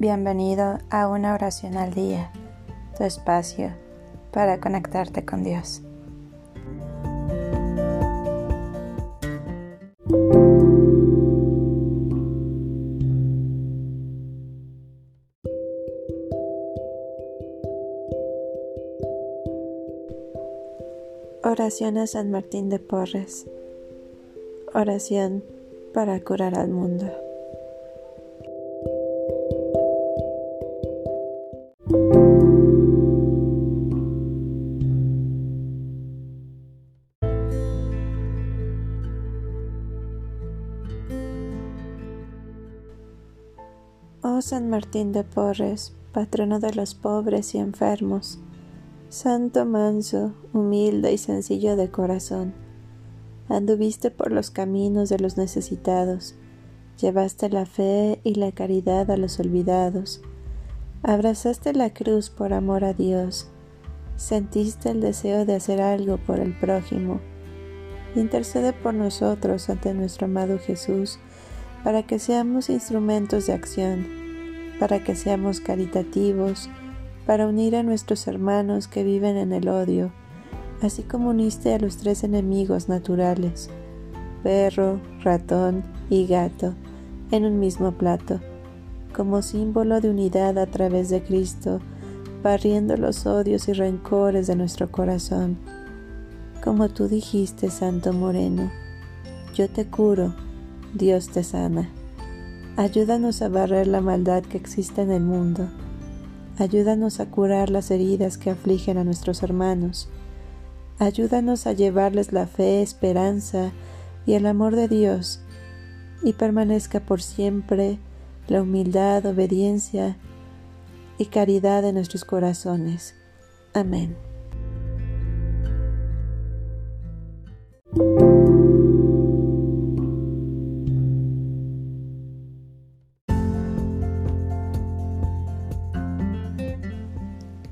Bienvenido a una oración al día, tu espacio para conectarte con Dios. Oración a San Martín de Porres. Oración para curar al mundo. Oh San Martín de Porres, patrono de los pobres y enfermos, santo manso, humilde y sencillo de corazón, anduviste por los caminos de los necesitados, llevaste la fe y la caridad a los olvidados, abrazaste la cruz por amor a Dios, sentiste el deseo de hacer algo por el prójimo. Intercede por nosotros ante nuestro amado Jesús, para que seamos instrumentos de acción, para que seamos caritativos, para unir a nuestros hermanos que viven en el odio, así como uniste a los tres enemigos naturales, perro, ratón y gato, en un mismo plato, como símbolo de unidad a través de Cristo, barriendo los odios y rencores de nuestro corazón. Como tú dijiste, Santo Moreno, yo te curo, Dios te sana. Ayúdanos a barrer la maldad que existe en el mundo. Ayúdanos a curar las heridas que afligen a nuestros hermanos. Ayúdanos a llevarles la fe, esperanza y el amor de Dios, y permanezca por siempre la humildad, obediencia y caridad en nuestros corazones. Amén.